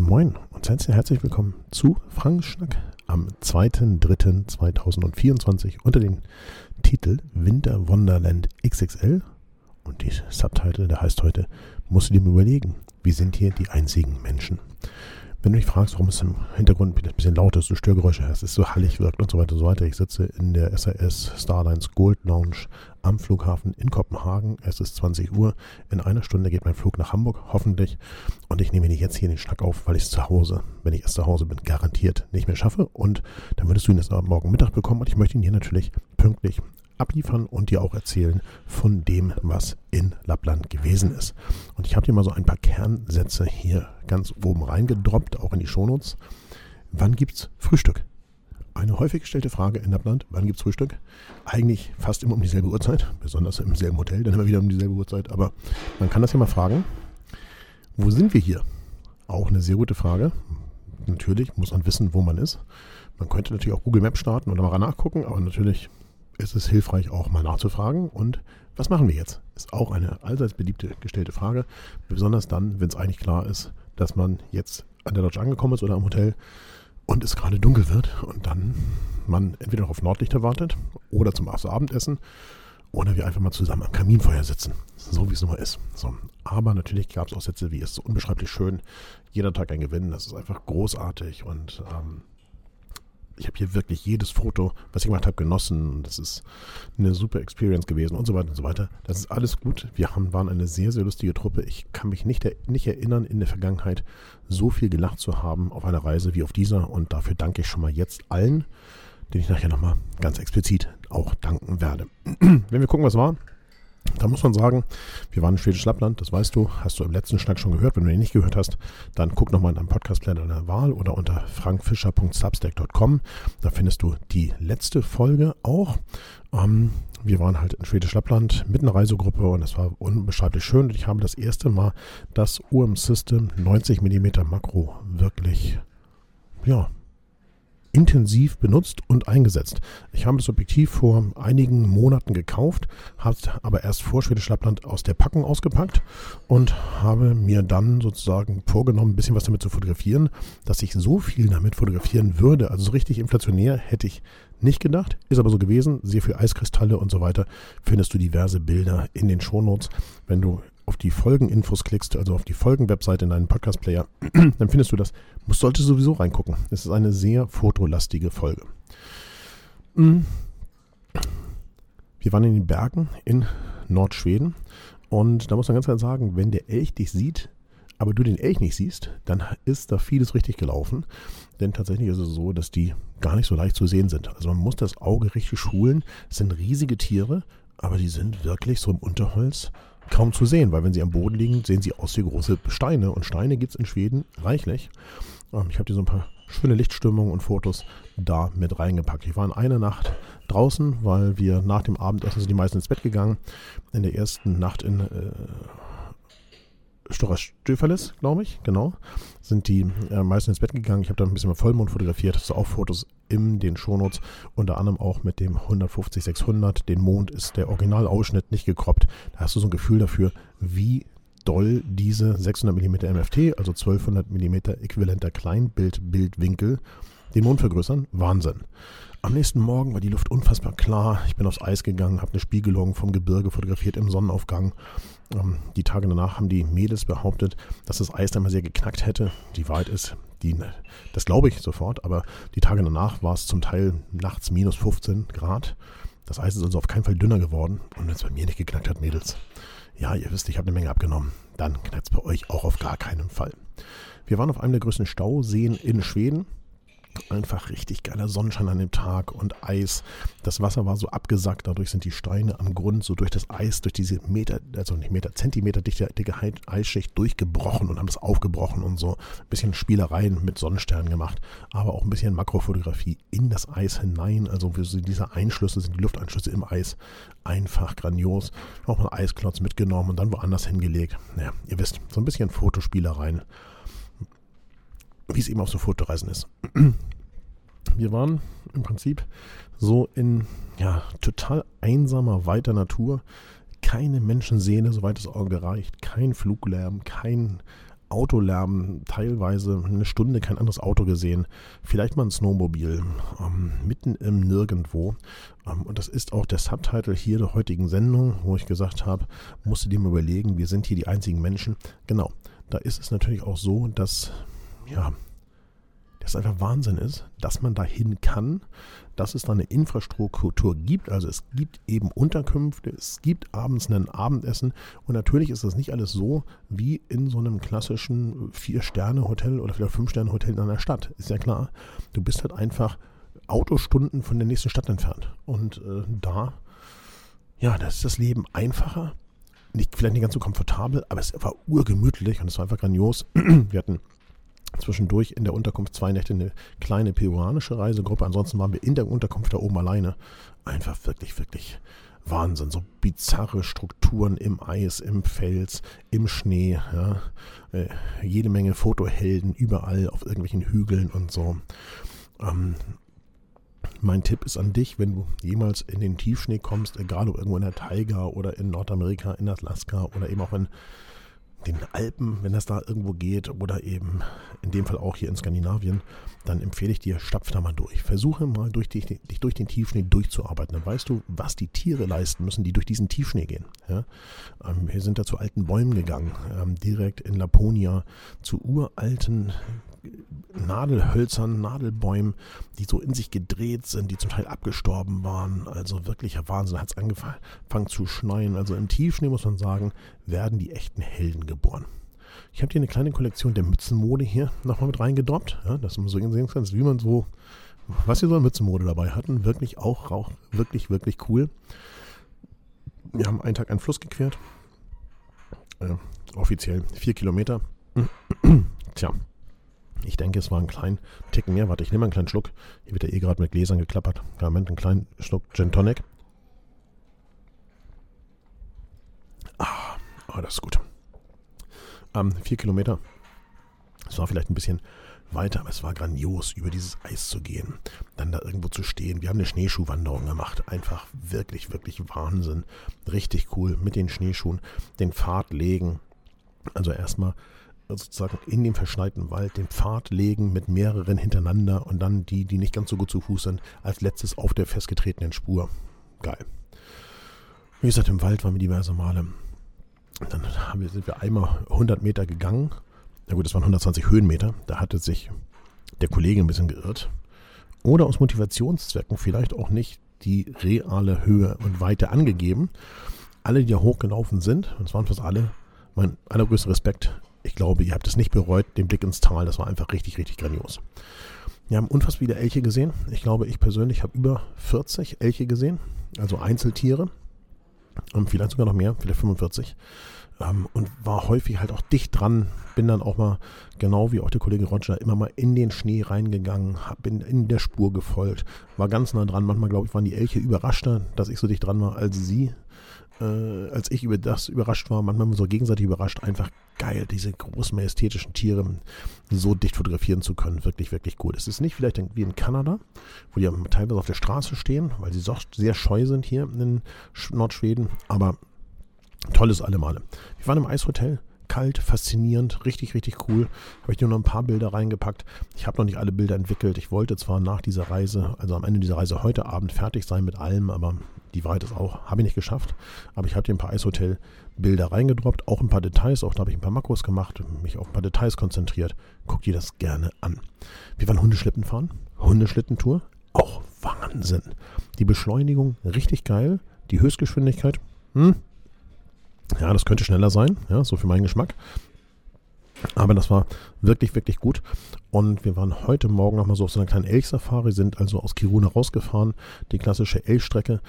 Moin und herzlich willkommen zu Frank Schnack am 2.3.2024 unter dem Titel Winter Wonderland XXL und die Subtitle, der heißt heute Musst du dir überlegen, wie sind hier die einzigen Menschen? Wenn du dich fragst, warum es im Hintergrund ein bisschen laut ist, du Störgeräusche hast, es so hallig wirkt und so weiter und so weiter. Ich sitze in der SAS Starlines Gold Lounge am Flughafen in Kopenhagen. Es ist 20 Uhr. In einer Stunde geht mein Flug nach Hamburg, hoffentlich. Und ich nehme dir jetzt hier den Schnack auf, weil ich es zu Hause, wenn ich erst zu Hause bin, garantiert nicht mehr schaffe. Und dann würdest du ihn erst morgen Mittag bekommen. Und ich möchte ihn hier natürlich pünktlich abliefern und dir auch erzählen von dem, was in Lappland gewesen ist. Und ich habe dir mal so ein paar Kernsätze hier ganz oben reingedroppt, auch in die Shownotes. Wann gibt's Frühstück? Eine häufig gestellte Frage in Lappland, wann gibt's Frühstück? Eigentlich fast immer um dieselbe Uhrzeit, besonders im selben Hotel, dann immer wieder um dieselbe Uhrzeit. Aber man kann das ja mal fragen. Wo sind wir hier? Auch eine sehr gute Frage. Natürlich muss man wissen, wo man ist. Man könnte natürlich auch Google Maps starten und mal nachgucken, aber natürlich ist es hilfreich, auch mal nachzufragen. Und was machen wir jetzt? Ist auch eine allseits beliebte gestellte Frage. Besonders dann, wenn es eigentlich klar ist, dass man jetzt an der Lodge angekommen ist oder am Hotel und es gerade dunkel wird und dann man entweder noch auf Nordlichter wartet oder zum Abendessen oder wir einfach mal zusammen am Kaminfeuer sitzen. So wie es nun mal ist. So. Aber natürlich gab es auch Sätze wie es ist so unbeschreiblich schön, jeder Tag ein Gewinn, das ist einfach großartig und ähm, ich habe hier wirklich jedes Foto, was ich gemacht habe, genossen und das ist eine super Experience gewesen und so weiter und so weiter. Das ist alles gut. Wir haben, waren eine sehr, sehr lustige Truppe. Ich kann mich nicht, nicht erinnern, in der Vergangenheit so viel gelacht zu haben auf einer Reise wie auf dieser und dafür danke ich schon mal jetzt allen, denen ich nachher nochmal ganz explizit auch danken werde. Wenn wir gucken, was war, da muss man sagen, wir waren in Schwedisch Lappland, das weißt du, hast du im letzten Schnack schon gehört. Wenn du ihn nicht gehört hast, dann guck nochmal in deinem Podcast-Player deiner Wahl oder unter frankfischer.substack.com. Da findest du die letzte Folge auch. Ähm, wir waren halt in Schwedisch Lappland mit einer Reisegruppe und das war unbeschreiblich schön. Und ich habe das erste Mal das UM System 90 mm Makro wirklich, ja, intensiv benutzt und eingesetzt. Ich habe das Objektiv vor einigen Monaten gekauft, habe es aber erst vor Schwedisch Lappland aus der Packung ausgepackt und habe mir dann sozusagen vorgenommen, ein bisschen was damit zu fotografieren, dass ich so viel damit fotografieren würde. Also so richtig inflationär hätte ich nicht gedacht, ist aber so gewesen. Sehr viel Eiskristalle und so weiter. Findest du diverse Bilder in den Shownotes. Wenn du auf die Folgeninfos klickst, also auf die Folgenwebseite in deinem Podcast-Player, dann findest du das. Musst, solltest sowieso reingucken. Es ist eine sehr fotolastige Folge. Mhm. Wir waren in den Bergen in Nordschweden und da muss man ganz klar sagen, wenn der Elch dich sieht, aber du den Elch nicht siehst, dann ist da vieles richtig gelaufen. Denn tatsächlich ist es so, dass die gar nicht so leicht zu sehen sind. Also man muss das Auge richtig schulen. Es sind riesige Tiere, aber die sind wirklich so im Unterholz kaum zu sehen, weil wenn sie am Boden liegen, sehen sie aus wie große Steine. Und Steine gibt es in Schweden reichlich. Ähm, ich habe dir so ein paar schöne Lichtstimmungen und Fotos da mit reingepackt. Ich war in einer Nacht draußen, weil wir nach dem Abendessen sind die meisten ins Bett gegangen. In der ersten Nacht in äh, Stöferlis, glaube ich, genau, sind die äh, meisten ins Bett gegangen. Ich habe da ein bisschen mal Vollmond fotografiert, hast du auch Fotos in den Shownotes, unter anderem auch mit dem 150-600. Den Mond ist der Originalausschnitt nicht gekroppt. Da hast du so ein Gefühl dafür, wie doll diese 600 mm MFT, also 1200 mm äquivalenter Kleinbild-Bildwinkel, den Mond vergrößern. Wahnsinn. Am nächsten Morgen war die Luft unfassbar klar. Ich bin aufs Eis gegangen, habe eine Spiegelung vom Gebirge fotografiert im Sonnenaufgang. Ähm, die Tage danach haben die Mädels behauptet, dass das Eis dann mal sehr geknackt hätte. Die Wahrheit ist, die, das glaube ich sofort, aber die Tage danach war es zum Teil nachts minus 15 Grad. Das Eis ist also auf keinen Fall dünner geworden. Und wenn es bei mir nicht geknackt hat, Mädels, ja, ihr wisst, ich habe eine Menge abgenommen. Dann knackt es bei euch auch auf gar keinen Fall. Wir waren auf einem der größten Stauseen in Schweden einfach richtig geiler Sonnenschein an dem Tag und Eis. Das Wasser war so abgesackt, dadurch sind die Steine am Grund so durch das Eis, durch diese Meter, also nicht Meter, Zentimeter dicke, dicke Eisschicht durchgebrochen und haben es aufgebrochen und so ein bisschen Spielereien mit Sonnensternen gemacht, aber auch ein bisschen Makrofotografie in das Eis hinein. Also diese Einschlüsse sind die Lufteinschlüsse im Eis einfach grandios. Auch mal Eisklotz mitgenommen und dann woanders hingelegt. Naja, ihr wisst, so ein bisschen Fotospielereien wie es eben auf so Fotoreisen ist. Wir waren im Prinzip so in ja, total einsamer, weiter Natur. Keine Menschenseele, soweit das Auge reicht. Kein Fluglärm, kein Autolärm, teilweise eine Stunde kein anderes Auto gesehen, vielleicht mal ein Snowmobil, ähm, mitten im Nirgendwo. Ähm, und das ist auch der Subtitle hier der heutigen Sendung, wo ich gesagt habe, musst du dir mal überlegen, wir sind hier die einzigen Menschen. Genau, da ist es natürlich auch so, dass, ja, das einfach Wahnsinn ist, dass man dahin kann, dass es da eine Infrastruktur gibt. Also es gibt eben Unterkünfte, es gibt abends ein Abendessen und natürlich ist das nicht alles so wie in so einem klassischen Vier-Sterne-Hotel oder vielleicht Fünf-Sterne-Hotel in einer Stadt. Ist ja klar. Du bist halt einfach Autostunden von der nächsten Stadt entfernt. Und äh, da, ja, das ist das Leben einfacher. Nicht, vielleicht nicht ganz so komfortabel, aber es war urgemütlich und es war einfach grandios. Wir hatten zwischendurch in der Unterkunft zwei Nächte eine kleine peruanische Reisegruppe. Ansonsten waren wir in der Unterkunft da oben alleine. Einfach wirklich, wirklich Wahnsinn. So bizarre Strukturen im Eis, im Fels, im Schnee. Ja. Äh, jede Menge Fotohelden überall auf irgendwelchen Hügeln und so. Ähm, mein Tipp ist an dich, wenn du jemals in den Tiefschnee kommst, egal ob irgendwo in der Taiga oder in Nordamerika, in Alaska oder eben auch in den Alpen, wenn das da irgendwo geht, oder eben in dem Fall auch hier in Skandinavien, dann empfehle ich dir, stapf da mal durch. Versuche mal durch die, dich durch den Tiefschnee durchzuarbeiten. Dann weißt du, was die Tiere leisten müssen, die durch diesen Tiefschnee gehen. Ja? Ähm, wir sind da zu alten Bäumen gegangen, ähm, direkt in Laponia, zu uralten Nadelhölzern, Nadelbäumen, die so in sich gedreht sind, die zum Teil abgestorben waren. Also wirklicher Wahnsinn. Hat es angefangen zu schneien. Also im Tiefschnee muss man sagen, werden die echten Helden geboren. Ich habe hier eine kleine Kollektion der Mützenmode hier nochmal mit reingedroppt. Ja, dass man so sehen kann, wie man so, was wir so an Mützenmode dabei hatten. Wirklich auch, auch wirklich, wirklich cool. Wir haben einen Tag einen Fluss gequert. Äh, offiziell vier Kilometer. Tja, ich denke, es war ein kleinen Ticken mehr. Warte, ich nehme einen kleinen Schluck. Hier wird ja eh gerade mit Gläsern geklappert. Moment, einen kleinen Schluck Gin Tonic. Ah, oh, das ist gut. Ähm, vier Kilometer. Es war vielleicht ein bisschen weiter, aber es war grandios, über dieses Eis zu gehen, dann da irgendwo zu stehen. Wir haben eine Schneeschuhwanderung gemacht. Einfach wirklich, wirklich Wahnsinn. Richtig cool mit den Schneeschuhen, den Pfad legen. Also erstmal sozusagen in dem verschneiten Wald den Pfad legen mit mehreren hintereinander und dann die, die nicht ganz so gut zu Fuß sind, als letztes auf der festgetretenen Spur. Geil. Wie gesagt, im Wald waren wir diverse Male. Dann wir, sind wir einmal 100 Meter gegangen. Na gut, das waren 120 Höhenmeter. Da hatte sich der Kollege ein bisschen geirrt. Oder aus Motivationszwecken vielleicht auch nicht die reale Höhe und Weite angegeben. Alle, die da hochgelaufen sind, und es waren fast alle, mein allergrößter Respekt, ich glaube, ihr habt es nicht bereut, den Blick ins Tal. Das war einfach richtig, richtig grandios. Wir haben unfassbar viele Elche gesehen. Ich glaube, ich persönlich habe über 40 Elche gesehen, also Einzeltiere. Und vielleicht sogar noch mehr, vielleicht 45. Ähm, und war häufig halt auch dicht dran. Bin dann auch mal, genau wie auch der Kollege Roger, immer mal in den Schnee reingegangen, bin in der Spur gefolgt, war ganz nah dran. Manchmal, glaube ich, waren die Elche überraschter, dass ich so dicht dran war als sie äh, als ich über das überrascht war, manchmal so gegenseitig überrascht, einfach geil, diese großen majestätischen Tiere so dicht fotografieren zu können. Wirklich, wirklich cool. Es ist nicht vielleicht wie in Kanada, wo die teilweise auf der Straße stehen, weil sie doch sehr scheu sind hier in Nordschweden, aber tolles Male. Wir waren im Eishotel, kalt, faszinierend, richtig, richtig cool. Habe ich dir noch ein paar Bilder reingepackt. Ich habe noch nicht alle Bilder entwickelt. Ich wollte zwar nach dieser Reise, also am Ende dieser Reise heute Abend fertig sein mit allem, aber die Wahrheit ist auch, habe ich nicht geschafft. Aber ich habe dir ein paar Eishotel-Bilder reingedroppt, auch ein paar Details. Auch da habe ich ein paar Makros gemacht, mich auf ein paar Details konzentriert. Guck dir das gerne an. Wir waren Hundeschlitten fahren, Hundeschlittentour, auch Wahnsinn. Die Beschleunigung richtig geil, die Höchstgeschwindigkeit, hm, ja, das könnte schneller sein, ja, so für meinen Geschmack. Aber das war wirklich, wirklich gut. Und wir waren heute Morgen nochmal so auf so einer kleinen Elchsafari, sind also aus Kiruna rausgefahren, die klassische Elchstrecke.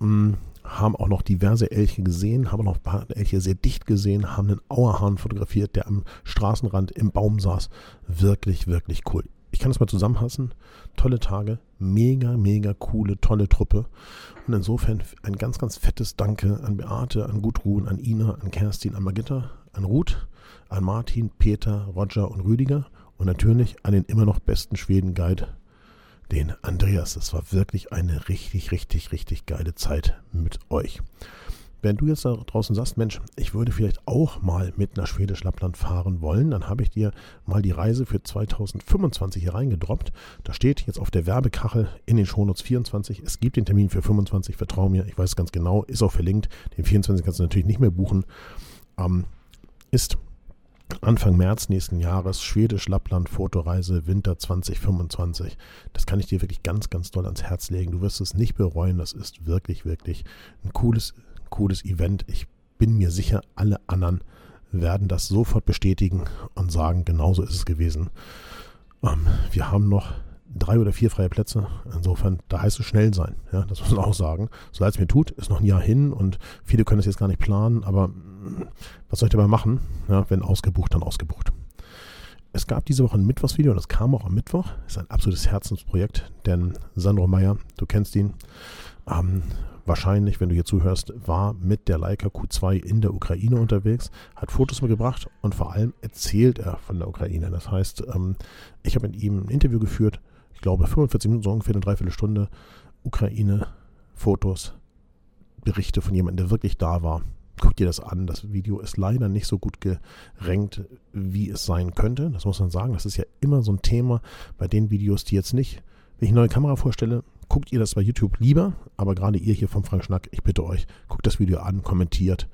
Hm, haben auch noch diverse Elche gesehen, haben auch noch ein paar Elche sehr dicht gesehen, haben einen Auerhahn fotografiert, der am Straßenrand im Baum saß. Wirklich, wirklich cool. Ich kann das mal zusammenfassen. Tolle Tage, mega, mega coole, tolle Truppe. Und insofern ein ganz, ganz fettes Danke an Beate, an Gudrun, an Ina, an Kerstin, an Magitta, an Ruth, an Martin, Peter, Roger und Rüdiger und natürlich an den immer noch besten Schweden-Guide, den Andreas. Es war wirklich eine richtig, richtig, richtig geile Zeit mit euch. Wenn du jetzt da draußen sagst, Mensch, ich würde vielleicht auch mal mit nach Schwedisch-Lappland fahren wollen, dann habe ich dir mal die Reise für 2025 hier reingedroppt. Da steht jetzt auf der Werbekachel in den Shownotes 24. Es gibt den Termin für 25, vertrau mir, ich weiß ganz genau, ist auch verlinkt. Den 24 kannst du natürlich nicht mehr buchen. Ähm, ist Anfang März nächsten Jahres, Schwedisch-Lappland Fotoreise Winter 2025. Das kann ich dir wirklich ganz, ganz doll ans Herz legen. Du wirst es nicht bereuen. Das ist wirklich, wirklich ein cooles, cooles Event. Ich bin mir sicher, alle anderen werden das sofort bestätigen und sagen, genauso ist es gewesen. Ähm, wir haben noch drei oder vier freie Plätze. Insofern, da heißt es schnell sein. Ja, das muss man auch sagen. So leid es mir tut, ist noch ein Jahr hin und viele können es jetzt gar nicht planen, aber was soll ich dabei machen? Ja, wenn ausgebucht, dann ausgebucht. Es gab diese Woche ein Mittwochsvideo und das kam auch am Mittwoch. Ist ein absolutes Herzensprojekt, denn Sandro Meyer, du kennst ihn, ähm, wahrscheinlich, wenn du hier zuhörst, war mit der Leica Q2 in der Ukraine unterwegs, hat Fotos mitgebracht und vor allem erzählt er von der Ukraine. Das heißt, ähm, ich habe mit ihm ein Interview geführt, ich glaube 45 Minuten, so ungefähr eine Dreiviertelstunde, Ukraine, Fotos, Berichte von jemandem, der wirklich da war. Guck dir das an. Das Video ist leider nicht so gut gerankt, wie es sein könnte. Das muss man sagen. Das ist ja immer so ein Thema bei den Videos, die jetzt nicht, wenn ich eine neue Kamera vorstelle, guckt ihr das bei YouTube lieber. Aber gerade ihr hier vom Frank Schnack, ich bitte euch, guckt das Video an, kommentiert,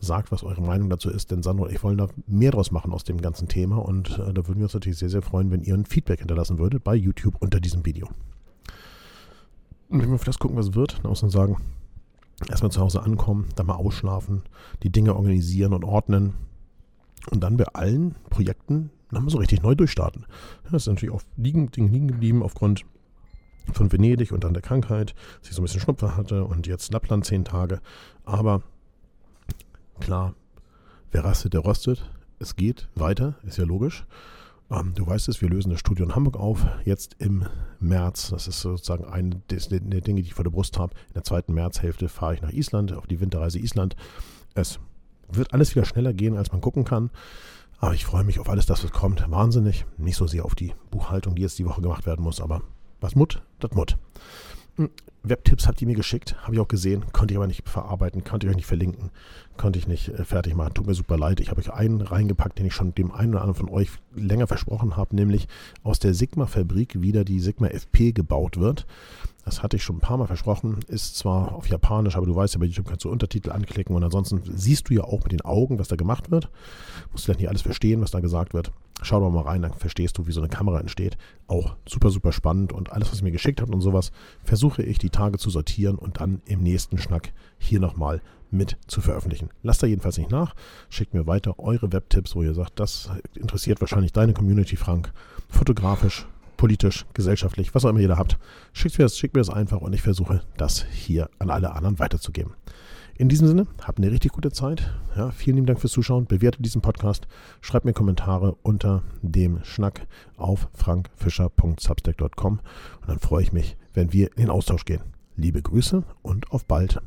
sagt, was eure Meinung dazu ist. Denn Sandro und ich wollen da mehr draus machen aus dem ganzen Thema. Und äh, da würden wir uns natürlich sehr, sehr freuen, wenn ihr ein Feedback hinterlassen würdet bei YouTube unter diesem Video. Und wenn wir auf das gucken, was wird, dann muss man sagen, erstmal zu Hause ankommen, dann mal ausschlafen, die Dinge organisieren und ordnen und dann bei allen Projekten nochmal so richtig neu durchstarten. Das ist natürlich auf liegen, liegen geblieben aufgrund von Venedig und dann der Krankheit, dass ich so ein bisschen Schnupfer hatte und jetzt Lappland zehn Tage. Aber klar, wer rastet, der rostet. Es geht weiter, ist ja logisch. Ähm, du weißt es, wir lösen das Studio in Hamburg auf, jetzt im März. Das ist sozusagen eine der Dinge, die ich vor der Brust habe. In der zweiten Märzhälfte fahre ich nach Island, auf die Winterreise Island. Es wird alles wieder schneller gehen, als man gucken kann. Aber ich freue mich auf alles, das was kommt. Wahnsinnig. Nicht so sehr auf die Buchhaltung, die jetzt die Woche gemacht werden muss, aber was Mut, das Mut. Hm, Webtipps habt ihr mir geschickt, habe ich auch gesehen, konnte ich aber nicht verarbeiten, konnte ich euch nicht verlinken, konnte ich nicht äh, fertig machen. Tut mir super leid. Ich habe euch einen reingepackt, den ich schon dem einen oder anderen von euch länger versprochen habe, nämlich aus der Sigma-Fabrik wieder die Sigma FP gebaut wird. Das hatte ich schon ein paar Mal versprochen. Ist zwar auf Japanisch, aber du weißt ja, bei YouTube kannst du Untertitel anklicken und ansonsten siehst du ja auch mit den Augen, was da gemacht wird. Musst vielleicht nicht alles verstehen, was da gesagt wird. Schau doch mal rein, dann verstehst du, wie so eine Kamera entsteht. Auch super, super spannend und alles, was ihr mir geschickt habt und sowas, versuche ich die Tage zu sortieren und dann im nächsten Schnack hier nochmal mit zu veröffentlichen. Lasst da jedenfalls nicht nach. Schickt mir weiter eure Webtipps, wo ihr sagt, das interessiert wahrscheinlich deine Community, Frank. Fotografisch, politisch, gesellschaftlich, was auch immer ihr da habt. Schickt mir das, schickt mir das einfach und ich versuche, das hier an alle anderen weiterzugeben. In diesem Sinne, habt eine richtig gute Zeit. Ja, vielen lieben Dank fürs Zuschauen. Bewertet diesen Podcast. Schreibt mir Kommentare unter dem Schnack auf frankfischer.substack.com. Und dann freue ich mich, wenn wir in den Austausch gehen. Liebe Grüße und auf bald.